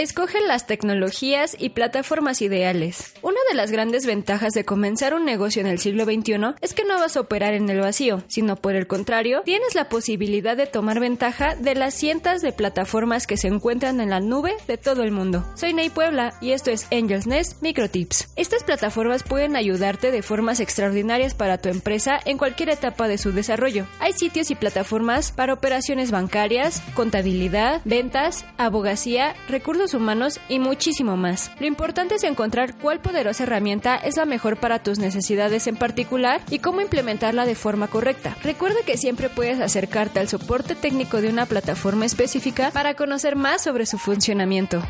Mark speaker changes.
Speaker 1: Escoge las tecnologías y plataformas ideales. Una de las grandes ventajas de comenzar un negocio en el siglo XXI es que no vas a operar en el vacío, sino por el contrario, tienes la posibilidad de tomar ventaja de las cientos de plataformas que se encuentran en la nube de todo el mundo. Soy Ney Puebla y esto es Angels Nest Microtips. Estas plataformas pueden ayudarte de formas extraordinarias para tu empresa en cualquier etapa de su desarrollo. Hay sitios y plataformas para operaciones bancarias, contabilidad, ventas, abogacía, recursos humanos y muchísimo más. Lo importante es encontrar cuál poderosa herramienta es la mejor para tus necesidades en particular y cómo implementarla de forma correcta. Recuerda que siempre puedes acercarte al soporte técnico de una plataforma específica para conocer más sobre su funcionamiento.